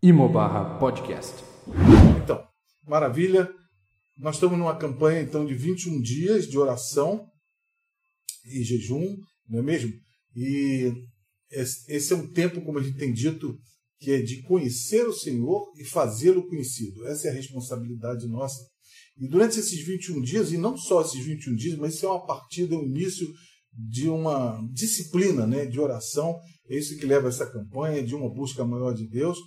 Imobarra Podcast. Então, maravilha. Nós estamos numa campanha então de 21 dias de oração e jejum, não é mesmo? E esse é um tempo, como a gente tem dito, que é de conhecer o Senhor e fazê-lo conhecido. Essa é a responsabilidade nossa. E durante esses 21 dias, e não só esses 21 dias, mas isso é uma partida, um início de uma disciplina né, de oração. É isso que leva essa campanha, de uma busca maior de Deus.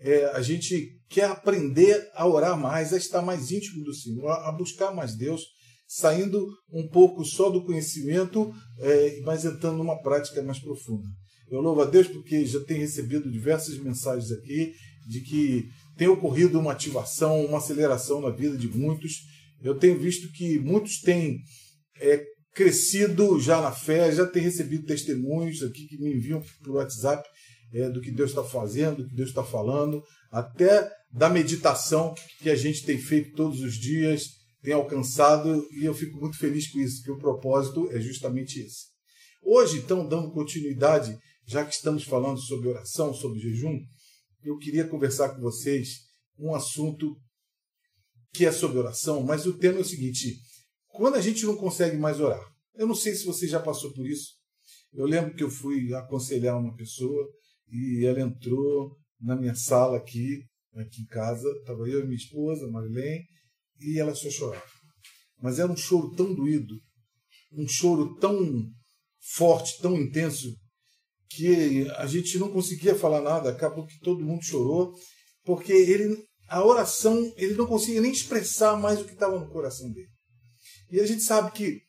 É, a gente quer aprender a orar mais, a estar mais íntimo do Senhor, a buscar mais Deus, saindo um pouco só do conhecimento, é, mas entrando numa prática mais profunda. Eu louvo a Deus porque já tenho recebido diversas mensagens aqui de que tem ocorrido uma ativação, uma aceleração na vida de muitos. Eu tenho visto que muitos têm é, crescido já na fé, já têm recebido testemunhos aqui que me enviam por WhatsApp é, do que Deus está fazendo, do que Deus está falando, até da meditação que a gente tem feito todos os dias, tem alcançado, e eu fico muito feliz com isso, que o propósito é justamente esse. Hoje, então, dando continuidade, já que estamos falando sobre oração, sobre jejum, eu queria conversar com vocês um assunto que é sobre oração, mas o tema é o seguinte: quando a gente não consegue mais orar, eu não sei se você já passou por isso. Eu lembro que eu fui aconselhar uma pessoa e ela entrou na minha sala aqui, aqui em casa, estava eu e minha esposa, Marilene, e ela só chorava. Mas era um choro tão doído, um choro tão forte, tão intenso, que a gente não conseguia falar nada, acabou que todo mundo chorou, porque ele, a oração, ele não conseguia nem expressar mais o que estava no coração dele. E a gente sabe que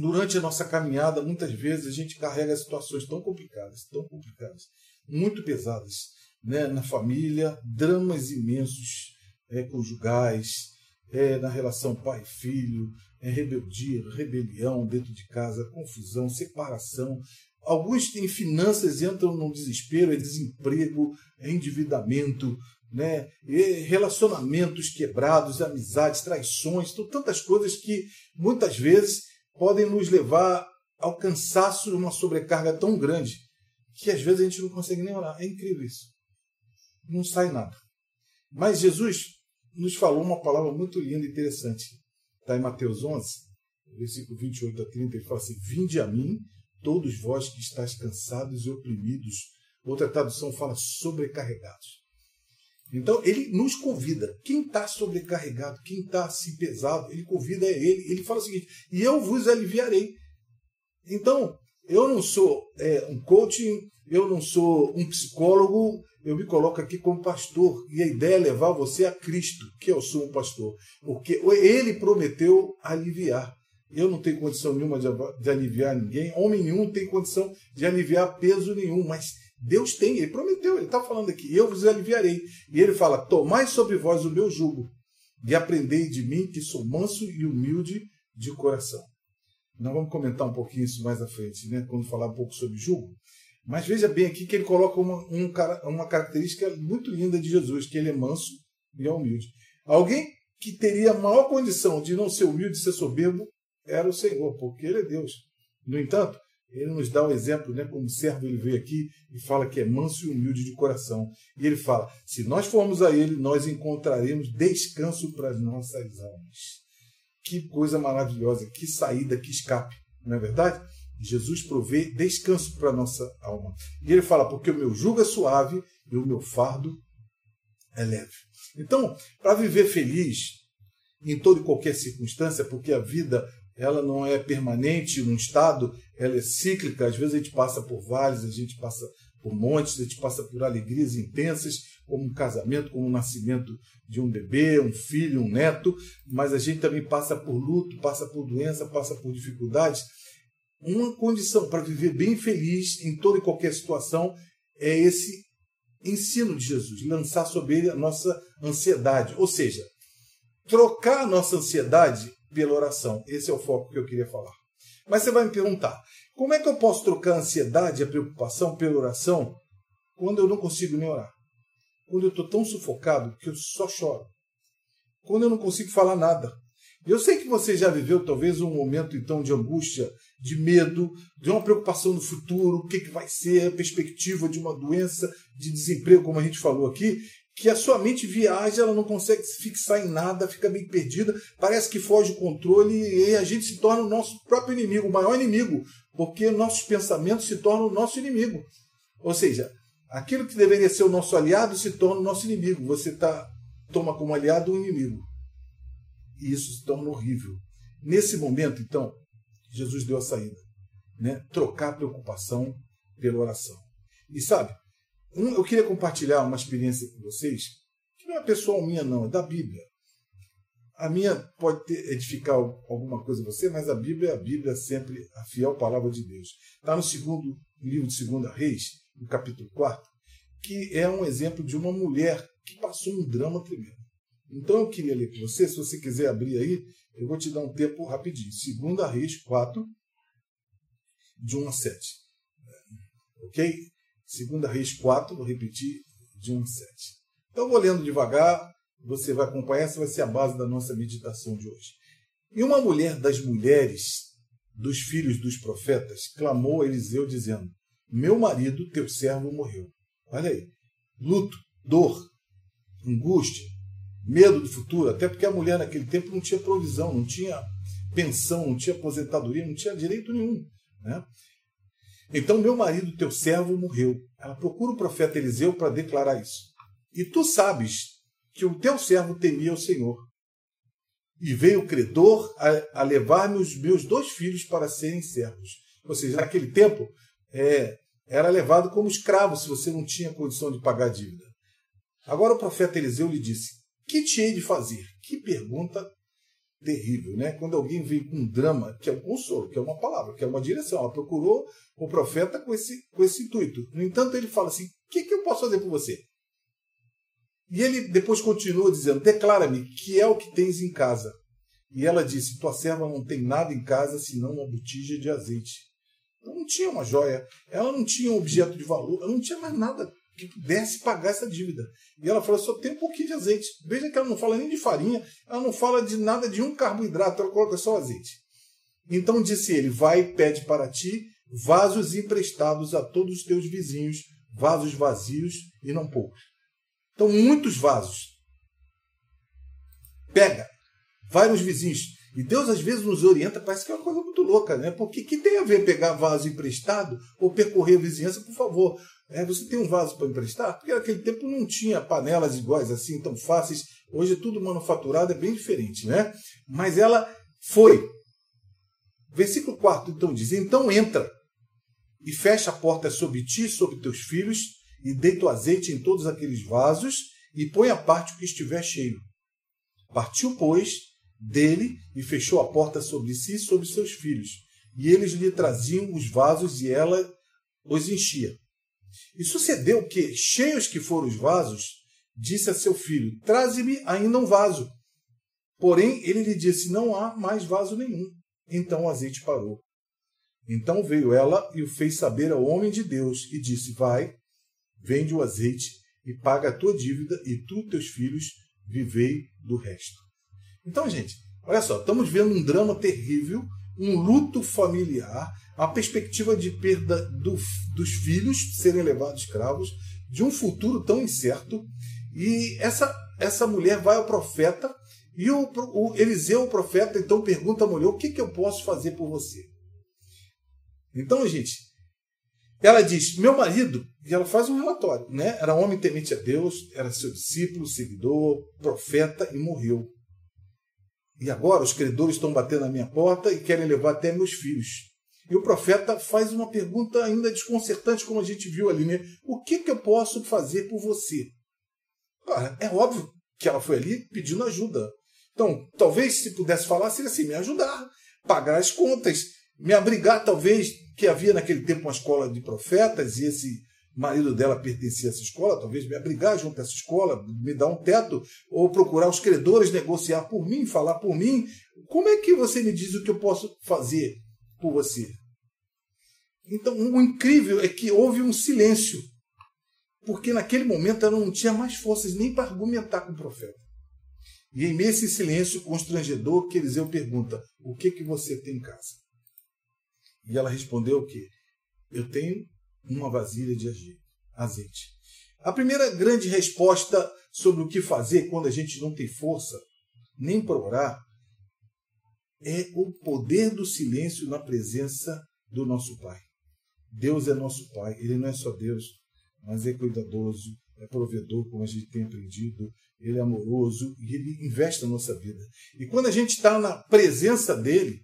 durante a nossa caminhada, muitas vezes a gente carrega situações tão complicadas, tão complicadas, muito pesadas, né? na família, dramas imensos é, conjugais, é, na relação pai-filho, é, rebeldia, rebelião dentro de casa, confusão, separação. Alguns em finanças entram no desespero, é desemprego, é endividamento, né? relacionamentos quebrados, amizades, traições, tantas coisas que muitas vezes podem nos levar ao cansaço de uma sobrecarga tão grande que às vezes a gente não consegue nem orar. É incrível isso. Não sai nada. Mas Jesus nos falou uma palavra muito linda e interessante. Está em Mateus 11, versículo 28 a 30. Ele fala assim: Vinde a mim, todos vós que estáis cansados e oprimidos. Outra tradução fala sobrecarregados. Então ele nos convida. Quem está sobrecarregado, quem está assim pesado, ele convida ele. Ele fala o seguinte: e eu vos aliviarei. Então, eu não sou é, um coaching, eu não sou um psicólogo, eu me coloco aqui como pastor. E a ideia é levar você a Cristo, que eu sou um pastor. Porque ele prometeu aliviar. Eu não tenho condição nenhuma de, de aliviar ninguém, homem nenhum tem condição de aliviar peso nenhum, mas Deus tem, ele prometeu, ele está falando aqui, eu vos aliviarei. E ele fala: Tomai sobre vós o meu jugo, e aprendei de mim, que sou manso e humilde de coração. Nós vamos comentar um pouquinho isso mais à frente, né, quando falar um pouco sobre jugo. Mas veja bem aqui que ele coloca uma, um, uma característica muito linda de Jesus, que ele é manso e é humilde. Alguém que teria a maior condição de não ser humilde e ser soberbo era o Senhor, porque ele é Deus. No entanto, ele nos dá o exemplo, né, como servo ele veio aqui e fala que é manso e humilde de coração. E ele fala: se nós formos a ele, nós encontraremos descanso para as nossas almas. Que coisa maravilhosa, que saída, que escape, não é verdade? Jesus provê descanso para a nossa alma. E ele fala: porque o meu jugo é suave e o meu fardo é leve. Então, para viver feliz em toda e qualquer circunstância, porque a vida ela não é permanente num estado, ela é cíclica. Às vezes a gente passa por vales, a gente passa por montes, a gente passa por alegrias intensas, como um casamento, como o um nascimento de um bebê, um filho, um neto, mas a gente também passa por luto, passa por doença, passa por dificuldades. Uma condição para viver bem feliz em toda e qualquer situação é esse ensino de Jesus, lançar sobre ele a nossa ansiedade, ou seja, trocar a nossa ansiedade pela oração. Esse é o foco que eu queria falar. Mas você vai me perguntar: como é que eu posso trocar a ansiedade e a preocupação pela oração quando eu não consigo nem orar? Quando eu estou tão sufocado que eu só choro. Quando eu não consigo falar nada. Eu sei que você já viveu talvez um momento então de angústia, de medo, de uma preocupação no futuro, o que, que vai ser, a perspectiva de uma doença, de desemprego, como a gente falou aqui, que a sua mente viaja, ela não consegue se fixar em nada, fica meio perdida, parece que foge o controle e a gente se torna o nosso próprio inimigo, o maior inimigo, porque nossos pensamentos se tornam o nosso inimigo. Ou seja, aquilo que deveria ser o nosso aliado se torna o nosso inimigo. Você tá, toma como aliado um inimigo. E isso se torna horrível. Nesse momento, então, Jesus deu a saída. Né? Trocar preocupação pela oração. E sabe, eu queria compartilhar uma experiência com vocês, que não é pessoal minha, não, é da Bíblia. A minha pode ter, edificar alguma coisa em você, mas a Bíblia é a Bíblia sempre a fiel palavra de Deus. Está no segundo livro de Segunda Reis, no capítulo 4, que é um exemplo de uma mulher que passou um drama tremendo. Então eu queria ler com você, se você quiser abrir aí, eu vou te dar um tempo rapidinho. Segunda Reis 4, de 1 a 7. Ok? Segunda Reis 4, vou repetir, de 1 a 7. Então vou lendo devagar, você vai acompanhar, essa vai ser a base da nossa meditação de hoje. E uma mulher das mulheres dos filhos dos profetas clamou a Eliseu, dizendo: Meu marido, teu servo, morreu. Olha aí. Luto, dor, angústia, medo do futuro, até porque a mulher naquele tempo não tinha provisão, não tinha pensão, não tinha aposentadoria, não tinha direito nenhum. Né? Então, meu marido, teu servo, morreu. Ela procura o profeta Eliseu para declarar isso. E tu sabes que o teu servo temia o Senhor. E veio o credor a, a levar-me os meus dois filhos para serem servos. Ou seja, naquele tempo, é, era levado como escravo se você não tinha condição de pagar a dívida. Agora o profeta Eliseu lhe disse: Que te hei de fazer? Que pergunta terrível, né? Quando alguém vem com um drama, que é um consolo, que é uma palavra, que é uma direção. Ela procurou o profeta com esse, com esse intuito. No entanto, ele fala assim: O que, que eu posso fazer por você? E ele depois continua dizendo: Declara-me que é o que tens em casa. E ela disse: Tua serva não tem nada em casa senão uma botija de azeite. Ela não tinha uma joia, ela não tinha um objeto de valor, ela não tinha mais nada que pudesse pagar essa dívida. E ela falou: só tem um pouquinho de azeite. Veja que ela não fala nem de farinha, ela não fala de nada de um carboidrato, ela coloca só azeite. Então disse ele: Vai e pede para ti vasos emprestados a todos os teus vizinhos, vasos vazios e não poucos. Então, muitos vasos. Pega, vai nos vizinhos. E Deus às vezes nos orienta, parece que é uma coisa muito louca, né? Porque que tem a ver pegar vaso emprestado ou percorrer a vizinhança, por favor? É, você tem um vaso para emprestar? Porque naquele tempo não tinha panelas iguais assim, tão fáceis. Hoje é tudo manufaturado, é bem diferente, né? Mas ela foi. Versículo 4 então diz: Então entra e fecha a porta sobre ti sobre teus filhos, e deita o azeite em todos aqueles vasos, e põe a parte o que estiver cheio. Partiu, pois, dele e fechou a porta sobre si e sobre seus filhos. E eles lhe traziam os vasos e ela os enchia. E sucedeu que, cheios que foram os vasos, disse a seu filho: Traze-me ainda um vaso. Porém, ele lhe disse: Não há mais vaso nenhum. Então o azeite parou. Então veio ela e o fez saber ao homem de Deus e disse: Vai, vende o azeite e paga a tua dívida, e tu teus filhos vivei do resto. Então, gente, olha só, estamos vendo um drama terrível, um luto familiar, a perspectiva de perda do, dos filhos serem levados escravos, de um futuro tão incerto. E essa, essa mulher vai ao profeta, e o, o Eliseu, o profeta, então pergunta à mulher: O que, que eu posso fazer por você? Então, gente, ela diz: Meu marido, e ela faz um relatório, né? Era homem temente a Deus, era seu discípulo, seguidor, profeta e morreu. E agora os credores estão batendo na minha porta e querem levar até meus filhos. E o profeta faz uma pergunta ainda desconcertante, como a gente viu ali, né? O que, que eu posso fazer por você? Cara, é óbvio que ela foi ali pedindo ajuda. Então, talvez se pudesse falar, seria assim: me ajudar, pagar as contas, me abrigar, talvez, que havia naquele tempo uma escola de profetas e esse marido dela pertencia a essa escola, talvez me abrigar junto a essa escola, me dar um teto, ou procurar os credores negociar por mim, falar por mim. Como é que você me diz o que eu posso fazer por você? Então, o incrível é que houve um silêncio, porque naquele momento ela não tinha mais forças nem para argumentar com o profeta. E em meio a esse silêncio constrangedor, que Eliseu pergunta: O que que você tem em casa? E ela respondeu o? Eu tenho uma vasilha de azeite. A primeira grande resposta sobre o que fazer quando a gente não tem força nem para orar é o poder do silêncio na presença do nosso Pai. Deus é nosso Pai, Ele não é só Deus, mas é cuidadoso, é provedor, como a gente tem aprendido, Ele é amoroso e Ele investe na nossa vida. E quando a gente está na presença dEle,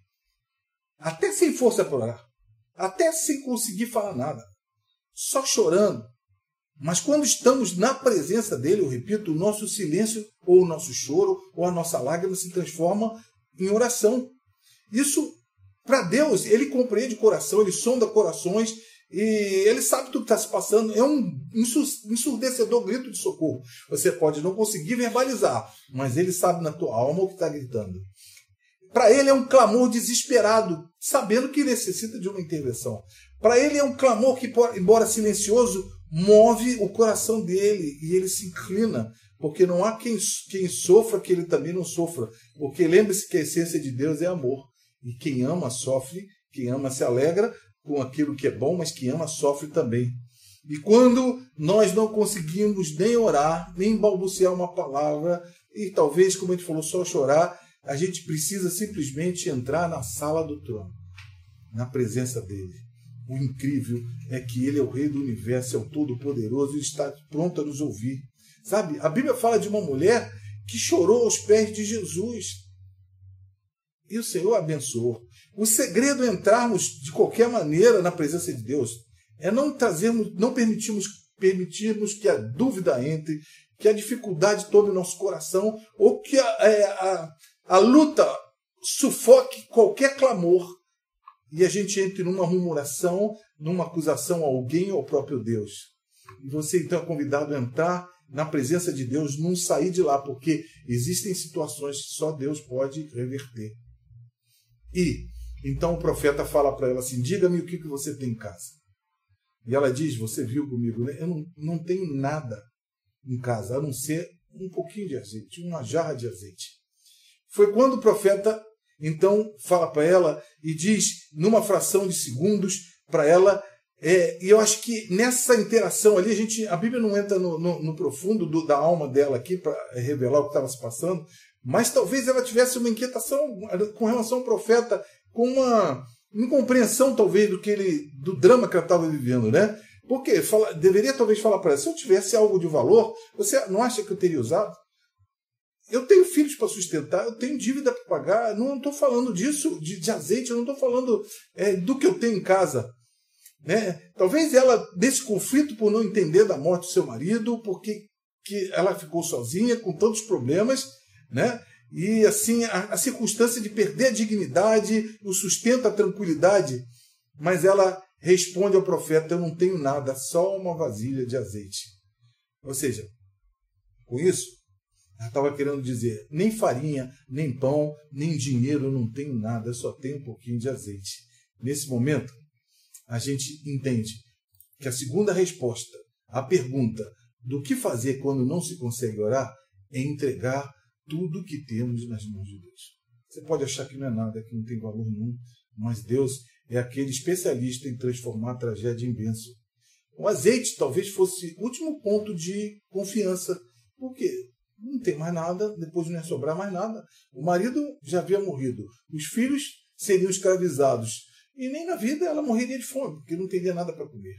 até sem força para orar, até sem conseguir falar nada, só chorando, mas quando estamos na presença dele, eu repito, o nosso silêncio, ou o nosso choro, ou a nossa lágrima se transforma em oração. Isso, para Deus, ele compreende coração, ele sonda corações e ele sabe tudo que está se passando. É um ensurdecedor grito de socorro. Você pode não conseguir verbalizar, mas ele sabe na tua alma o que está gritando. Para ele é um clamor desesperado, sabendo que necessita de uma intervenção. Para ele é um clamor que, embora silencioso, move o coração dele e ele se inclina porque não há quem, quem sofra que ele também não sofra. Porque lembre-se que a essência de Deus é amor. E quem ama sofre, quem ama se alegra com aquilo que é bom, mas quem ama sofre também. E quando nós não conseguimos nem orar, nem balbuciar uma palavra, e talvez, como a gente falou, só chorar, a gente precisa simplesmente entrar na sala do trono, na presença dele. O incrível é que ele é o rei do universo, é o todo-poderoso e está pronto a nos ouvir. Sabe? A Bíblia fala de uma mulher que chorou aos pés de Jesus. E o Senhor abençoou. O segredo é entrarmos de qualquer maneira na presença de Deus é não trazermos, não permitirmos, permitirmos que a dúvida entre, que a dificuldade tome o nosso coração ou que a, é, a, a luta sufoque qualquer clamor e a gente entre numa murmuração, numa acusação a alguém ou ao próprio Deus. E você então é convidado a entrar na presença de Deus, não sair de lá, porque existem situações que só Deus pode reverter. E então o profeta fala para ela assim: diga-me o que, que você tem em casa. E ela diz: Você viu comigo, né? Eu não, não tenho nada em casa, a não ser um pouquinho de azeite, uma jarra de azeite. Foi quando o profeta então fala para ela e diz, numa fração de segundos, para ela é, e eu acho que nessa interação ali, a, gente, a Bíblia não entra no, no, no profundo do, da alma dela aqui para revelar o que estava se passando, mas talvez ela tivesse uma inquietação com relação ao profeta, com uma incompreensão talvez do que ele, do drama que ela estava vivendo, né? Porque fala, deveria talvez falar para ela: se eu tivesse algo de valor, você não acha que eu teria usado? Eu tenho filhos para sustentar, eu tenho dívida para pagar, não estou falando disso, de, de, azeite, eu não estou falando é, do que eu tenho em casa. Né? Talvez ela, desse conflito por não entender da morte do seu marido, porque que ela ficou sozinha com tantos problemas, né? e assim a, a circunstância de perder a dignidade, o sustento, a tranquilidade, mas ela responde ao profeta: Eu não tenho nada, só uma vasilha de azeite. Ou seja, com isso, ela estava querendo dizer: nem farinha, nem pão, nem dinheiro, eu não tenho nada, eu só tenho um pouquinho de azeite. Nesse momento, a gente entende que a segunda resposta à pergunta do que fazer quando não se consegue orar é entregar tudo o que temos nas mãos de Deus. Você pode achar que não é nada, que não tem valor nenhum, mas Deus é aquele especialista em transformar a tragédia em bênção. O azeite talvez fosse o último ponto de confiança. Por quê? Não tem mais nada, depois não ia sobrar mais nada. O marido já havia morrido, os filhos seriam escravizados, e nem na vida ela morreria de fome, porque não teria nada para comer.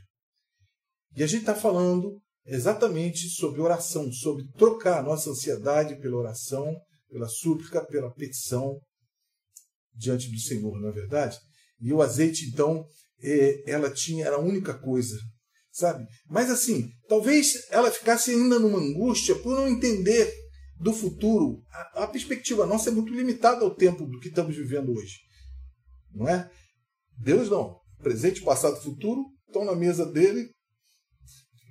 E a gente está falando exatamente sobre oração, sobre trocar a nossa ansiedade pela oração, pela súplica, pela petição diante do Senhor, não é verdade? E o azeite, então, é, ela tinha, era a única coisa, sabe? Mas assim, talvez ela ficasse ainda numa angústia por não entender do futuro. A, a perspectiva nossa é muito limitada ao tempo do que estamos vivendo hoje, não é? Deus não. Presente, passado, futuro estão na mesa dele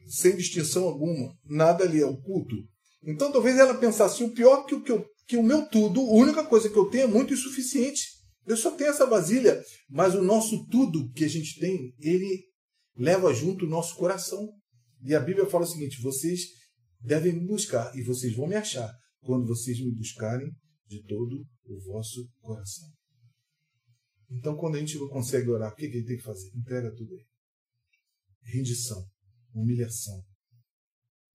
sem distinção alguma. Nada ali é oculto. Então talvez ela pensasse: o pior que o, que, eu, que o meu tudo, a única coisa que eu tenho é muito insuficiente. Eu só tenho essa vasilha, mas o nosso tudo que a gente tem, ele leva junto o nosso coração. E a Bíblia fala o seguinte: vocês devem me buscar e vocês vão me achar quando vocês me buscarem de todo o vosso coração. Então, quando a gente não consegue orar, o que gente tem que fazer? Entrega tudo aí. Rendição, humilhação.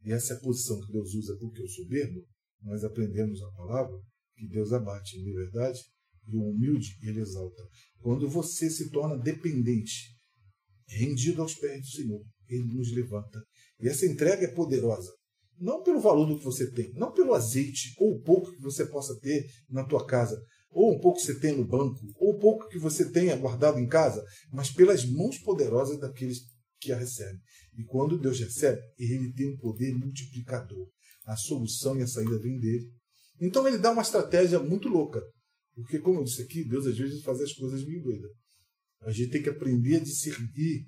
E essa é a posição que Deus usa porque eu soberbo. Nós aprendemos a palavra que Deus abate, é verdade? E o humilde, ele exalta. Quando você se torna dependente, rendido aos pés do Senhor, ele nos levanta. E essa entrega é poderosa. Não pelo valor do que você tem, não pelo azeite ou o pouco que você possa ter na tua casa, ou um pouco que você tem no banco, ou o pouco que você tenha guardado em casa, mas pelas mãos poderosas daqueles que a recebem. E quando Deus recebe, ele tem um poder multiplicador. A solução e a saída vem dele. Então ele dá uma estratégia muito louca. Porque, como eu disse aqui, Deus às vezes faz as coisas meio doidas. A gente tem que aprender a discernir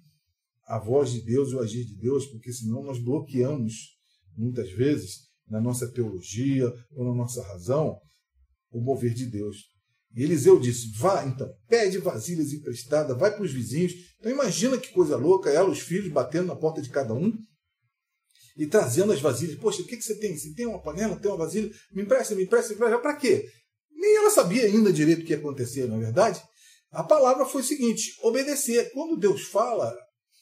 a voz de Deus e o agir de Deus, porque senão nós bloqueamos, muitas vezes, na nossa teologia ou na nossa razão, o mover de Deus. E Eliseu disse: Vá então, pede vasilhas emprestadas, vai para os vizinhos. Então imagina que coisa louca, ela, os filhos, batendo na porta de cada um e trazendo as vasilhas. Poxa, o que, que você tem? Você tem uma panela, tem uma vasilha? Me empresta, me empresta, me empresta. Para quê? Nem ela sabia ainda direito o que ia acontecer, não é verdade? A palavra foi o seguinte: obedecer. Quando Deus fala,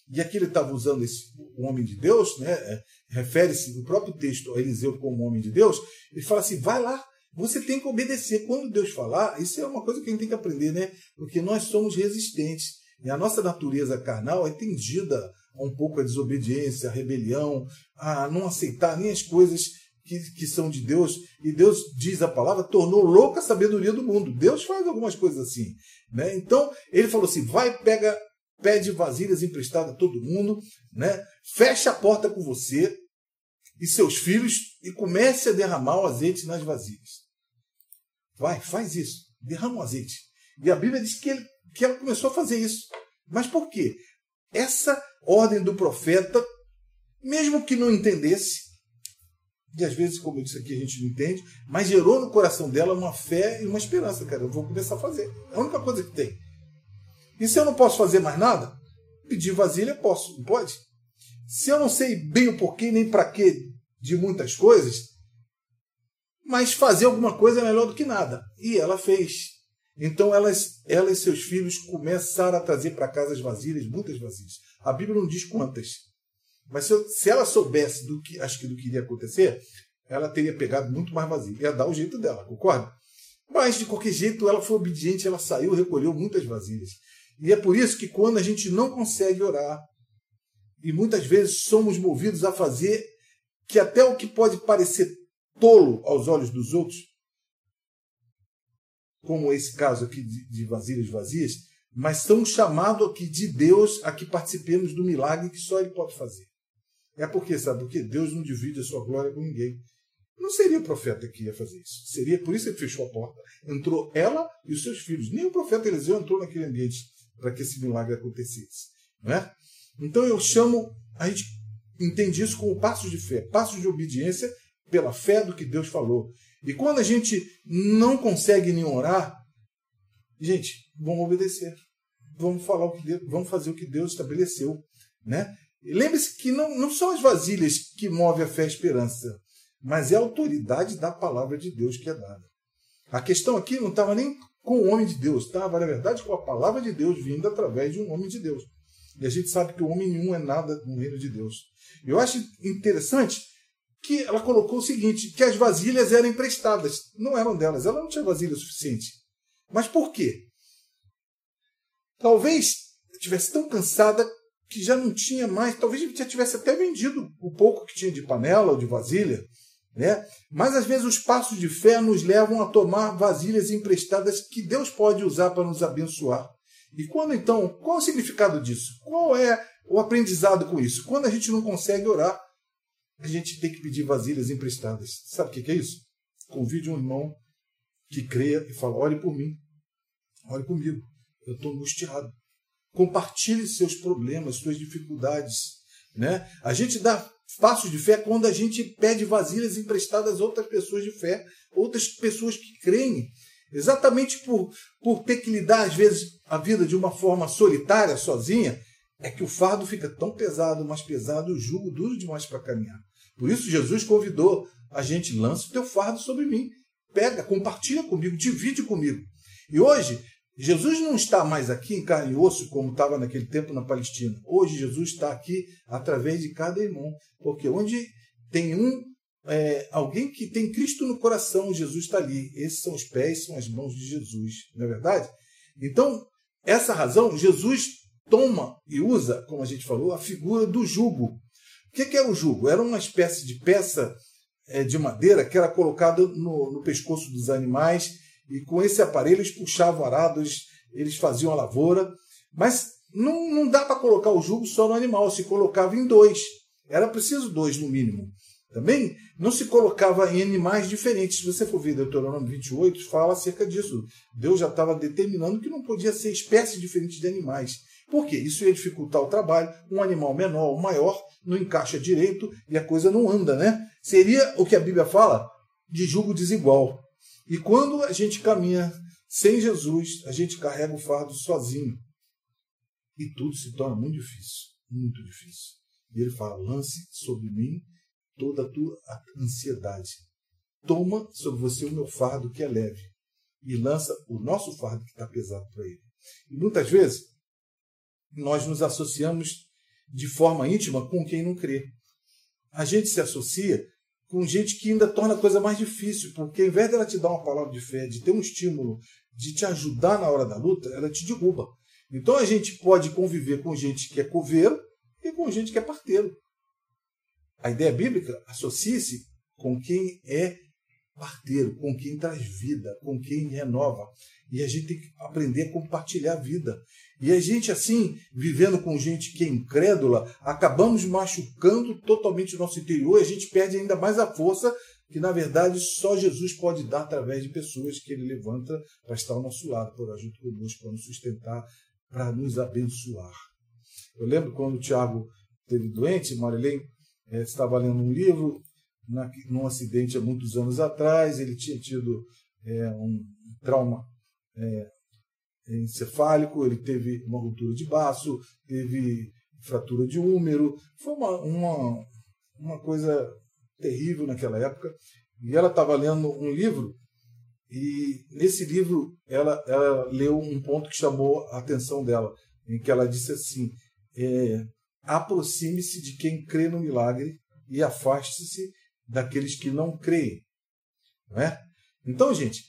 e aqui ele estava usando esse, o homem de Deus, né? É, refere-se no próprio texto a Eliseu como homem de Deus, ele fala assim: vai lá, você tem que obedecer. Quando Deus falar, isso é uma coisa que a gente tem que aprender, né? Porque nós somos resistentes. E a nossa natureza carnal é tendida a um pouco a desobediência, a rebelião, a não aceitar nem as coisas que, que são de Deus, e Deus diz a palavra, tornou louca a sabedoria do mundo. Deus faz algumas coisas assim. Né? Então, ele falou assim: vai, pega, pede vasilhas emprestadas a todo mundo, né? fecha a porta com você e seus filhos e comece a derramar o azeite nas vasilhas. Vai, faz isso. Derrama o azeite. E a Bíblia diz que, ele, que ela começou a fazer isso. Mas por quê? Essa ordem do profeta, mesmo que não entendesse, e às vezes, como eu disse aqui, a gente não entende, mas gerou no coração dela uma fé e uma esperança, cara. Eu vou começar a fazer. É a única coisa que tem. E se eu não posso fazer mais nada, pedir vasilha posso, não pode? Se eu não sei bem o porquê nem para quê de muitas coisas, mas fazer alguma coisa é melhor do que nada. E ela fez. Então elas, ela e seus filhos começaram a trazer para casa as vasilhas, muitas vasilhas. A Bíblia não diz quantas, mas se, eu, se ela soubesse do que acho que do que iria acontecer, ela teria pegado muito mais vazio. Ia dar o jeito dela, concorda? Mas de qualquer jeito ela foi obediente, ela saiu, recolheu muitas vasilhas. E é por isso que quando a gente não consegue orar, e muitas vezes somos movidos a fazer que até o que pode parecer tolo aos olhos dos outros, como esse caso aqui de, vasilhas vazias, mas somos chamados aqui de Deus a que participemos do milagre que só Ele pode fazer. É porque, sabe por quê? Deus não divide a sua glória com ninguém. Não seria o profeta que ia fazer isso. Seria por isso que ele fechou a porta. Entrou ela e os seus filhos. Nem o profeta Eliseu entrou naquele ambiente para que esse milagre acontecesse. Não é? Então eu chamo, a gente entende isso como passos de fé, passos de obediência pela fé do que Deus falou. E quando a gente não consegue nem orar, gente, vamos obedecer. Vamos falar o que Deus, vamos fazer o que Deus estabeleceu, né? Lembre-se que não, não são as vasilhas que movem a fé e a esperança, mas é a autoridade da palavra de Deus que é dada. A questão aqui não estava nem com o homem de Deus, estava, na verdade, com a palavra de Deus vindo através de um homem de Deus. E a gente sabe que o homem nenhum é nada no reino de Deus. Eu acho interessante que ela colocou o seguinte: que as vasilhas eram emprestadas. Não eram delas, ela não tinha vasilha suficiente. Mas por quê? Talvez estivesse tão cansada que já não tinha mais, talvez já tivesse até vendido o pouco que tinha de panela ou de vasilha, né? Mas às vezes os passos de fé nos levam a tomar vasilhas emprestadas que Deus pode usar para nos abençoar. E quando então, qual o significado disso? Qual é o aprendizado com isso? Quando a gente não consegue orar, a gente tem que pedir vasilhas emprestadas. Sabe o que é isso? Convide um irmão que creia e fala: olhe por mim, olhe comigo, eu estou angustiado. Compartilhe seus problemas, suas dificuldades. Né? A gente dá passos de fé quando a gente pede vasilhas emprestadas a outras pessoas de fé, outras pessoas que creem. Exatamente por, por ter que lidar, às vezes, a vida de uma forma solitária, sozinha, é que o fardo fica tão pesado, mais pesado, o jugo duro demais para caminhar. Por isso Jesus convidou a gente, lança o teu fardo sobre mim. Pega, compartilha comigo, divide comigo. E hoje, Jesus não está mais aqui em carne e osso, como estava naquele tempo na Palestina. Hoje, Jesus está aqui através de cada irmão. Porque onde tem um, é, alguém que tem Cristo no coração, Jesus está ali. Esses são os pés, são as mãos de Jesus. Não é verdade? Então, essa razão, Jesus toma e usa, como a gente falou, a figura do jugo. O que, que era o jugo? Era uma espécie de peça é, de madeira que era colocada no, no pescoço dos animais e com esse aparelho eles puxavam arados, eles faziam a lavoura. Mas não, não dá para colocar o jugo só no animal, se colocava em dois. Era preciso dois no mínimo. Também não se colocava em animais diferentes. Se você for ver Deuteronômio 28, fala acerca disso. Deus já estava determinando que não podia ser espécies diferentes de animais. Por quê? Isso ia dificultar o trabalho. Um animal menor ou maior não encaixa direito e a coisa não anda, né? Seria o que a Bíblia fala de jugo desigual. E quando a gente caminha sem Jesus, a gente carrega o fardo sozinho. E tudo se torna muito difícil, muito difícil. E ele fala: lance sobre mim toda a tua ansiedade. Toma sobre você o meu fardo que é leve. E lança o nosso fardo que está pesado para ele. E muitas vezes nós nos associamos de forma íntima com quem não crê. A gente se associa com gente que ainda torna a coisa mais difícil, porque ao invés dela te dar uma palavra de fé, de ter um estímulo, de te ajudar na hora da luta, ela te derruba. Então a gente pode conviver com gente que é coveiro e com gente que é parteiro. A ideia bíblica associa-se com quem é parteiro, com quem traz vida, com quem renova. E a gente tem que aprender a compartilhar a vida. E a gente, assim, vivendo com gente que é incrédula, acabamos machucando totalmente o nosso interior e a gente perde ainda mais a força que, na verdade, só Jesus pode dar através de pessoas que ele levanta para estar ao nosso lado, para junto conosco, para nos sustentar, para nos abençoar. Eu lembro quando o Tiago teve doente, Marilene é, estava lendo um livro, na, num acidente há muitos anos atrás, ele tinha tido é, um trauma é, encefálico, ele teve uma ruptura de baço, teve fratura de úmero. Foi uma, uma, uma coisa terrível naquela época. E ela estava lendo um livro, e nesse livro ela, ela leu um ponto que chamou a atenção dela, em que ela disse assim: é, aproxime-se de quem crê no milagre e afaste-se daqueles que não creem. Não é? Então, gente,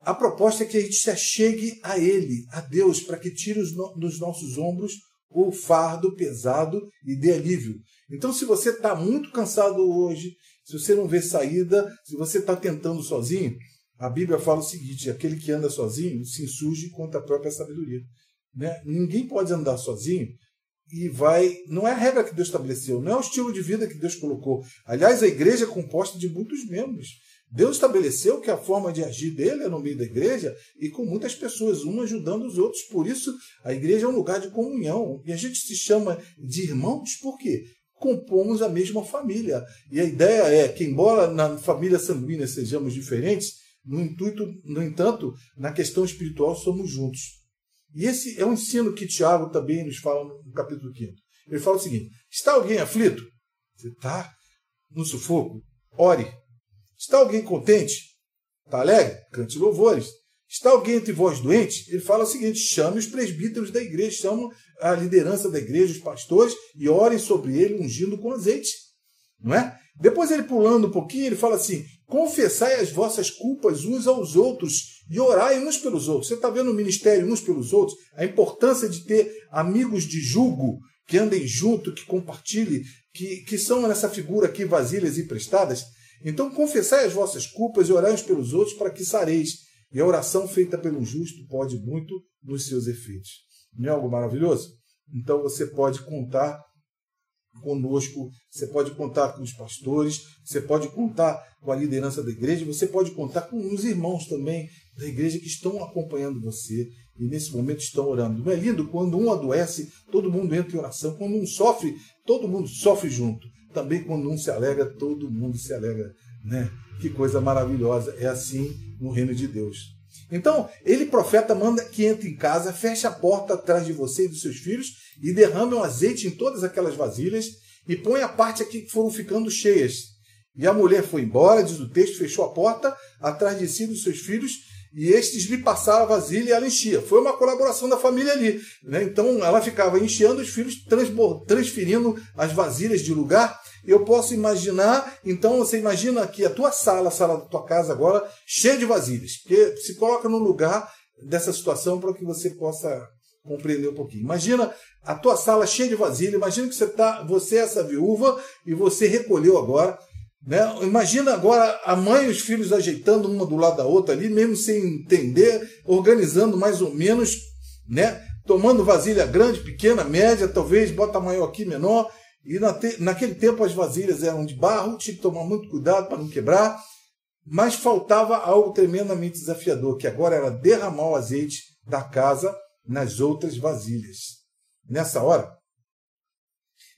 a proposta é que a gente se achegue a Ele, a Deus, para que tire no, nossos ombros o fardo pesado e dê alívio. Então, se você está muito cansado hoje, se você não vê saída, se você está tentando sozinho, a Bíblia fala o seguinte: aquele que anda sozinho se insurge contra a própria sabedoria. Né? Ninguém pode andar sozinho e vai. Não é a regra que Deus estabeleceu, não é o estilo de vida que Deus colocou. Aliás, a igreja é composta de muitos membros. Deus estabeleceu que a forma de agir dele é no meio da igreja e com muitas pessoas, um ajudando os outros. Por isso, a igreja é um lugar de comunhão. E a gente se chama de irmãos por quê? Compomos a mesma família. E a ideia é que, embora na família sanguínea sejamos diferentes, no intuito, no entanto, na questão espiritual somos juntos. E esse é um ensino que Tiago também nos fala no capítulo 5. Ele fala o seguinte: está alguém aflito? Você está no sufoco? Ore Está alguém contente? Está alegre? Cante louvores. Está alguém entre vós doente? Ele fala o seguinte: chame os presbíteros da igreja, chame a liderança da igreja, os pastores, e orem sobre ele, ungindo com azeite. Não é? Depois ele pulando um pouquinho, ele fala assim: confessai as vossas culpas uns aos outros e orai uns pelos outros. Você está vendo o ministério uns pelos outros? A importância de ter amigos de jugo que andem junto, que compartilhem, que, que são nessa figura aqui vasilhas emprestadas. Então confessai as vossas culpas e orai uns pelos outros para que sareis. E a oração feita pelo justo pode muito nos seus efeitos. Não é algo maravilhoso? Então você pode contar conosco, você pode contar com os pastores, você pode contar com a liderança da igreja, você pode contar com os irmãos também da igreja que estão acompanhando você e nesse momento estão orando. Não é lindo quando um adoece, todo mundo entra em oração, quando um sofre, todo mundo sofre junto também quando um se alegra, todo mundo se alegra, né? Que coisa maravilhosa. É assim no reino de Deus. Então, ele, profeta, manda que entre em casa, feche a porta atrás de você e dos seus filhos e derrame o azeite em todas aquelas vasilhas e põe a parte aqui que foram ficando cheias. E a mulher foi embora, diz o texto, fechou a porta atrás de si dos seus filhos e estes lhe passaram a vasilha e ela enchia. Foi uma colaboração da família ali. Né? Então ela ficava enchendo, os filhos transferindo as vasilhas de lugar. Eu posso imaginar, então você imagina que a tua sala, a sala da tua casa agora, cheia de vasilhas. Porque se coloca no lugar dessa situação para que você possa compreender um pouquinho. Imagina a tua sala cheia de vasilha, imagina que você tá, você é essa viúva e você recolheu agora né? Imagina agora a mãe e os filhos ajeitando uma do lado da outra ali, mesmo sem entender, organizando mais ou menos, né? tomando vasilha grande, pequena, média, talvez, bota maior aqui, menor. E na te... naquele tempo as vasilhas eram de barro, tinha que tomar muito cuidado para não quebrar. Mas faltava algo tremendamente desafiador, que agora era derramar o azeite da casa nas outras vasilhas. Nessa hora,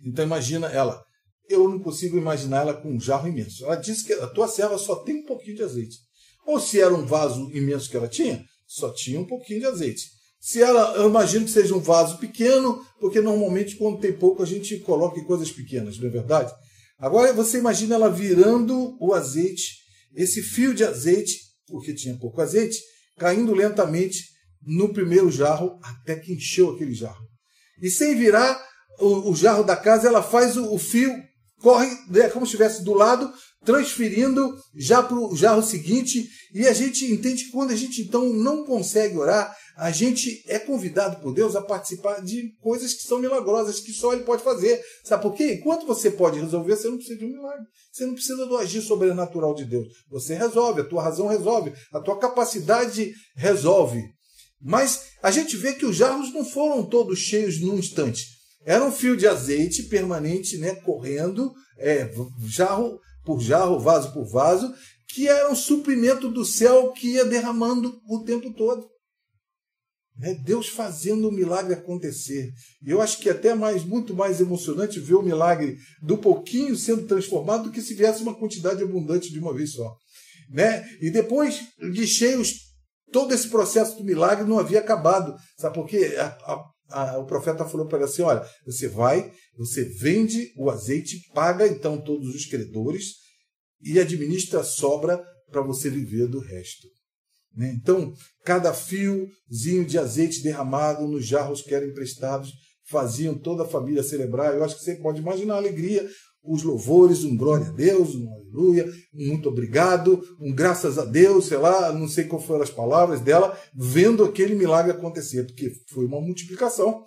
então imagina ela eu não consigo imaginar ela com um jarro imenso. Ela disse que a tua serva só tem um pouquinho de azeite. Ou se era um vaso imenso que ela tinha, só tinha um pouquinho de azeite. Se ela, eu imagino que seja um vaso pequeno, porque normalmente quando tem pouco a gente coloca em coisas pequenas, não é verdade? Agora você imagina ela virando o azeite, esse fio de azeite, porque tinha pouco azeite, caindo lentamente no primeiro jarro até que encheu aquele jarro. E sem virar o, o jarro da casa, ela faz o, o fio corre né, como se estivesse do lado, transferindo já para o jarro seguinte. E a gente entende que quando a gente então não consegue orar, a gente é convidado por Deus a participar de coisas que são milagrosas, que só Ele pode fazer. Sabe por quê? Enquanto você pode resolver, você não precisa de um milagre. Você não precisa do agir sobrenatural de Deus. Você resolve, a tua razão resolve, a tua capacidade resolve. Mas a gente vê que os jarros não foram todos cheios num instante. Era um fio de azeite permanente, né, correndo, é, jarro por jarro, vaso por vaso, que era um suprimento do céu que ia derramando o tempo todo. É Deus fazendo o milagre acontecer. E eu acho que é até mais, muito mais emocionante ver o milagre do pouquinho sendo transformado do que se viesse uma quantidade abundante de uma vez só. Né? E depois de cheios, todo esse processo do milagre não havia acabado. Sabe por quê? A, a, o profeta falou para ela assim: olha, você vai, você vende o azeite, paga então todos os credores e administra a sobra para você viver do resto. Né? Então, cada fiozinho de azeite derramado nos jarros que eram emprestados faziam toda a família celebrar. Eu acho que você pode imaginar a alegria os louvores, um glória a Deus, um aleluia, um muito obrigado, um graças a Deus, sei lá, não sei qual foram as palavras dela, vendo aquele milagre acontecer, porque foi uma multiplicação.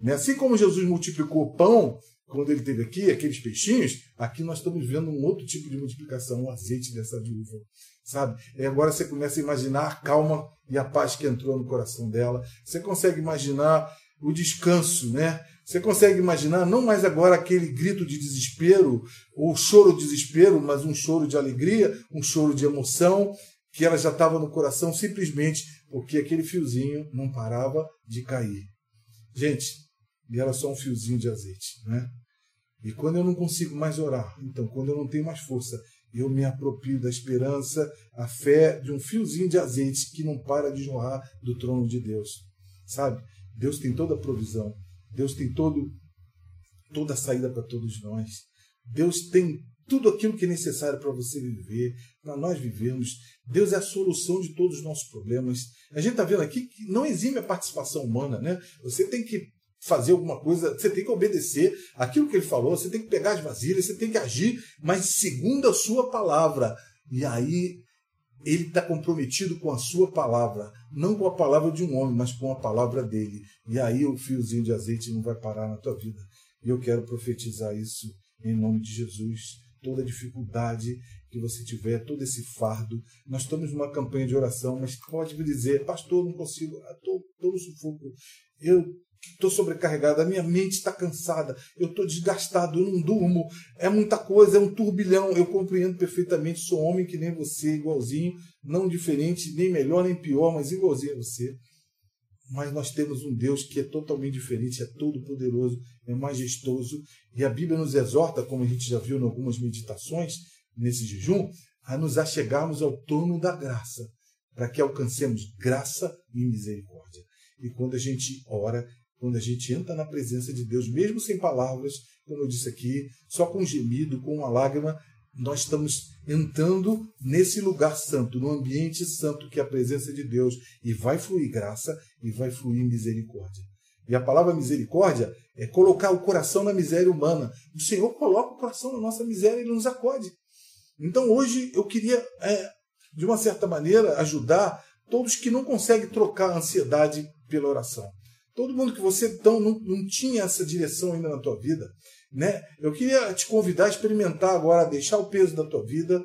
Né? Assim como Jesus multiplicou o pão quando ele teve aqui, aqueles peixinhos, aqui nós estamos vendo um outro tipo de multiplicação, o azeite dessa viúva, sabe? E agora você começa a imaginar a calma e a paz que entrou no coração dela. Você consegue imaginar o descanso, né? Você consegue imaginar, não mais agora aquele grito de desespero, ou choro de desespero, mas um choro de alegria, um choro de emoção, que ela já estava no coração simplesmente porque aquele fiozinho não parava de cair. Gente, e era só um fiozinho de azeite, né? E quando eu não consigo mais orar, então, quando eu não tenho mais força, eu me aproprio da esperança, a fé de um fiozinho de azeite que não para de jorrar do trono de Deus. Sabe? Deus tem toda a provisão. Deus tem todo, toda a saída para todos nós. Deus tem tudo aquilo que é necessário para você viver, para nós vivermos. Deus é a solução de todos os nossos problemas. A gente está vendo aqui que não exime a participação humana, né? Você tem que fazer alguma coisa, você tem que obedecer aquilo que ele falou, você tem que pegar as vasilhas, você tem que agir, mas segundo a sua palavra. E aí ele está comprometido com a sua palavra, não com a palavra de um homem, mas com a palavra dele. E aí o fiozinho de azeite não vai parar na tua vida. E eu quero profetizar isso em nome de Jesus. Toda dificuldade que você tiver, todo esse fardo. Nós estamos numa campanha de oração, mas pode me dizer, pastor, não consigo, estou no sufoco. Eu estou sobrecarregado, a minha mente está cansada, eu estou desgastado, eu não durmo, é muita coisa, é um turbilhão. Eu compreendo perfeitamente, sou homem que nem você, igualzinho, não diferente, nem melhor nem pior, mas igualzinho a você. Mas nós temos um Deus que é totalmente diferente, é todo poderoso, é majestoso, e a Bíblia nos exorta, como a gente já viu em algumas meditações nesse jejum, a nos achegarmos ao trono da graça, para que alcancemos graça e misericórdia. E quando a gente ora, quando a gente entra na presença de Deus, mesmo sem palavras, como eu disse aqui, só com um gemido, com uma lágrima, nós estamos entrando nesse lugar santo, no ambiente santo que é a presença de Deus, e vai fluir graça e vai fluir misericórdia. E a palavra misericórdia é colocar o coração na miséria humana. O Senhor coloca o coração na nossa miséria e nos acode. Então hoje eu queria, é, de uma certa maneira, ajudar todos que não conseguem trocar a ansiedade pela oração. Todo mundo que você então não, não tinha essa direção ainda na tua vida, né? Eu queria te convidar a experimentar agora, a deixar o peso da tua vida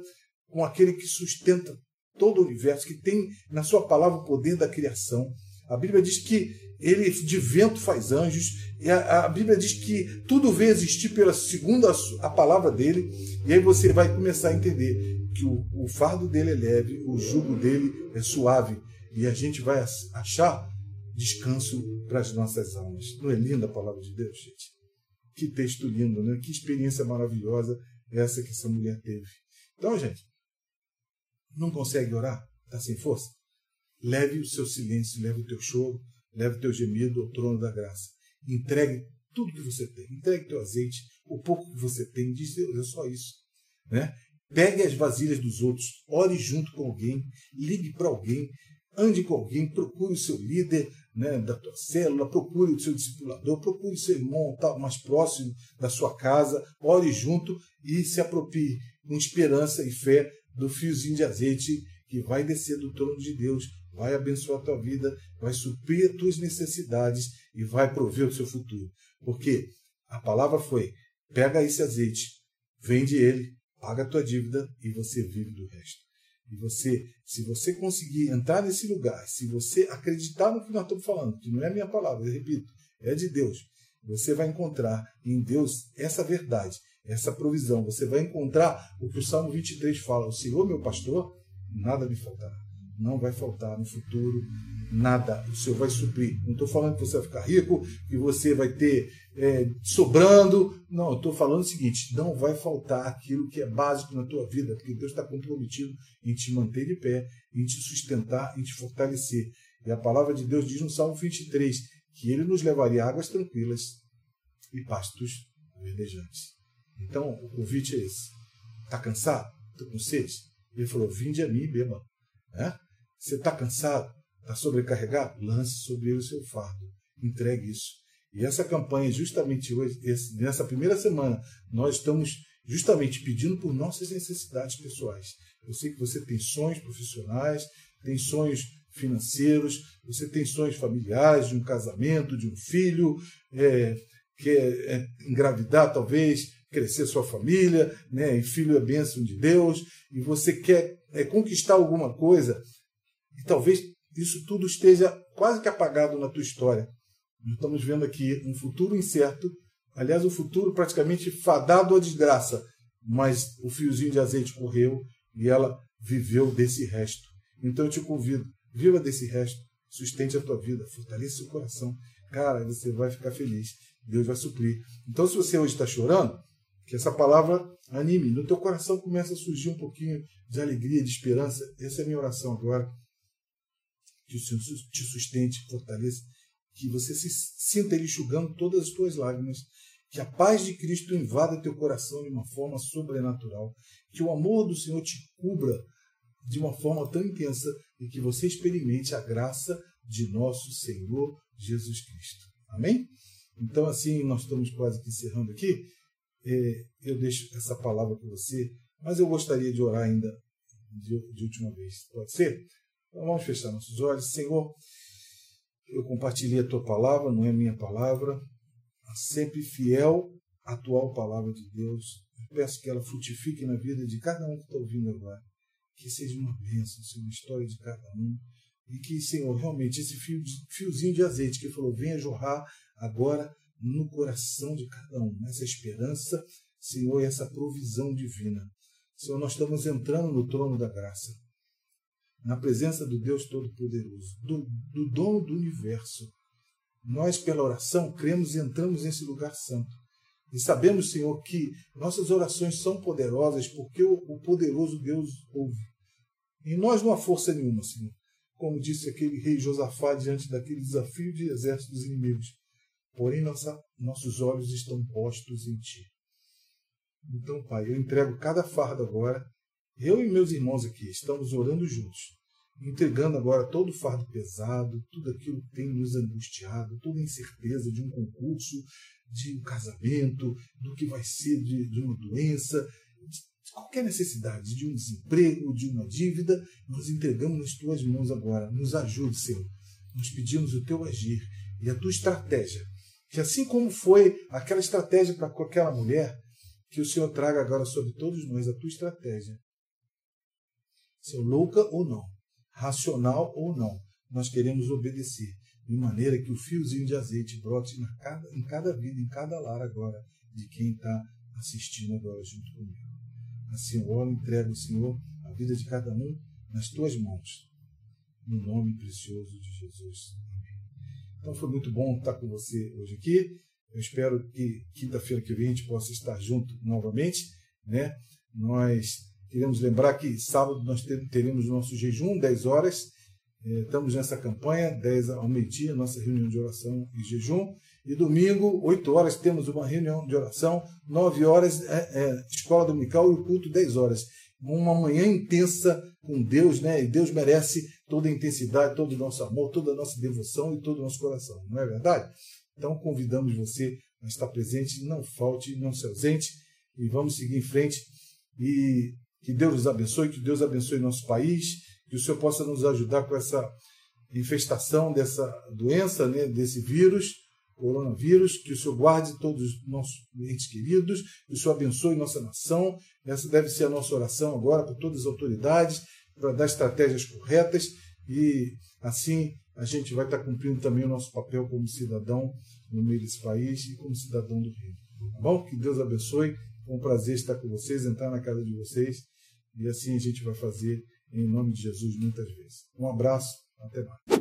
com aquele que sustenta todo o universo, que tem na sua palavra o poder da criação. A Bíblia diz que ele de vento faz anjos, a, a Bíblia diz que tudo veio existir pela segunda a palavra dele, e aí você vai começar a entender que o, o fardo dele é leve, o jugo dele é suave, e a gente vai achar descanso para as nossas almas. Não é linda a palavra de Deus, gente? Que texto lindo, né? Que experiência maravilhosa essa que essa mulher teve. Então, gente, não consegue orar? Está sem força? Leve o seu silêncio, leve o teu choro, leve o teu gemido ao trono da graça. Entregue tudo que você tem. Entregue teu azeite, o pouco que você tem. Diz Deus, é só isso. Né? Pegue as vasilhas dos outros, ore junto com alguém, ligue para alguém, ande com alguém, procure o seu líder né, da tua célula, procure o seu discipulador, procure o seu irmão tal, mais próximo da sua casa, ore junto e se aproprie com esperança e fé do fiozinho de azeite que vai descer do trono de Deus, vai abençoar a tua vida, vai suprir as tuas necessidades e vai prover o seu futuro. Porque a palavra foi: pega esse azeite, vende ele, paga a tua dívida e você vive do resto. E você, se você conseguir entrar nesse lugar, se você acreditar no que nós estamos falando, que não é minha palavra, eu repito, é de Deus, você vai encontrar em Deus essa verdade, essa provisão. Você vai encontrar o que o Salmo 23 fala: O Senhor, meu pastor, nada me faltará. Não vai faltar no futuro nada. O Senhor vai suprir. Não estou falando que você vai ficar rico, que você vai ter é, sobrando. Não, estou falando o seguinte: não vai faltar aquilo que é básico na tua vida, porque Deus está comprometido em te manter de pé, em te sustentar, em te fortalecer. E a palavra de Deus diz no Salmo 23 que ele nos levaria águas tranquilas e pastos verdejantes. Então, o convite é esse. Está cansado? Estou com sede? Ele falou: Vinde a mim e beba. É? Você está cansado? Está sobrecarregado? Lance sobre ele o seu fardo. Entregue isso. E essa campanha, justamente hoje, nessa primeira semana, nós estamos justamente pedindo por nossas necessidades pessoais. Eu sei que você tem sonhos profissionais, tem sonhos financeiros, você tem sonhos familiares, de um casamento, de um filho, é, quer é, engravidar talvez, crescer sua família, né? e filho é bênção de Deus, e você quer é, conquistar alguma coisa, e talvez isso tudo esteja quase que apagado na tua história. Nós estamos vendo aqui um futuro incerto, aliás, um futuro praticamente fadado à desgraça, mas o fiozinho de azeite correu e ela viveu desse resto. Então eu te convido, viva desse resto, sustente a tua vida, fortaleça o coração. Cara, você vai ficar feliz. Deus vai suprir. Então, se você hoje está chorando, que essa palavra anime. No teu coração começa a surgir um pouquinho de alegria, de esperança. Essa é a minha oração agora que o Senhor te sustente, fortaleça, que você se sinta Ele enxugando todas as tuas lágrimas, que a paz de Cristo invada teu coração de uma forma sobrenatural, que o amor do Senhor te cubra de uma forma tão intensa e que você experimente a graça de nosso Senhor Jesus Cristo. Amém? Então, assim, nós estamos quase que encerrando aqui. É, eu deixo essa palavra para você, mas eu gostaria de orar ainda de, de última vez. Pode ser? Então vamos fechar nossos olhos. Senhor, eu compartilhei a tua palavra, não é minha palavra, sempre fiel, atual palavra de Deus. Eu peço que ela frutifique na vida de cada um que está ouvindo agora. Que seja uma bênção, seja uma história de cada um. E que, Senhor, realmente esse fio fiozinho de azeite que falou, venha jorrar agora no coração de cada um, nessa esperança, Senhor, e essa provisão divina. Senhor, nós estamos entrando no trono da graça na presença do Deus Todo-Poderoso, do, do dono do universo. Nós, pela oração, cremos e entramos nesse lugar santo. E sabemos, Senhor, que nossas orações são poderosas porque o, o poderoso Deus ouve. E nós não há força nenhuma, Senhor. Como disse aquele rei Josafá diante daquele desafio de exércitos inimigos. porém nossa, nossos olhos estão postos em Ti. Então, Pai, eu entrego cada fardo agora. Eu e meus irmãos aqui estamos orando juntos, entregando agora todo o fardo pesado, tudo aquilo que tem nos angustiado, toda a incerteza de um concurso, de um casamento, do que vai ser de, de uma doença, de qualquer necessidade, de um desemprego, de uma dívida, nós entregamos nas tuas mãos agora. Nos ajude, Senhor. Nós pedimos o teu agir e a tua estratégia. Que assim como foi aquela estratégia para aquela mulher, que o Senhor traga agora sobre todos nós a tua estratégia. Senhor, louca ou não, racional ou não, nós queremos obedecer, de maneira que o fiozinho de azeite brote cada, em cada vida, em cada lar agora, de quem está assistindo agora junto comigo. Assim eu oro entrego, Senhor, a vida de cada um nas tuas mãos. No nome precioso de Jesus. Amém. Então foi muito bom estar com você hoje aqui. Eu espero que quinta-feira que vem a gente possa estar junto novamente. Né? Nós queremos lembrar que sábado nós teremos nosso jejum, 10 horas. É, estamos nessa campanha, 10 ao meio-dia, nossa reunião de oração e jejum. E domingo, 8 horas, temos uma reunião de oração, 9 horas, é, é, escola dominical e o culto, 10 horas. Uma manhã intensa com Deus, né? E Deus merece toda a intensidade, todo o nosso amor, toda a nossa devoção e todo o nosso coração, não é verdade? Então convidamos você a estar presente, não falte, não se ausente e vamos seguir em frente. E que Deus nos abençoe, que Deus abençoe nosso país, que o Senhor possa nos ajudar com essa infestação dessa doença, né, desse vírus, coronavírus, que o Senhor guarde todos os nossos entes queridos, que o Senhor abençoe nossa nação. Essa deve ser a nossa oração agora para todas as autoridades, para dar estratégias corretas e assim a gente vai estar cumprindo também o nosso papel como cidadão no meio desse país e como cidadão do Rio. Tá bom? Que Deus abençoe. Foi um prazer estar com vocês, entrar na casa de vocês e assim a gente vai fazer em nome de Jesus muitas vezes. Um abraço, até mais.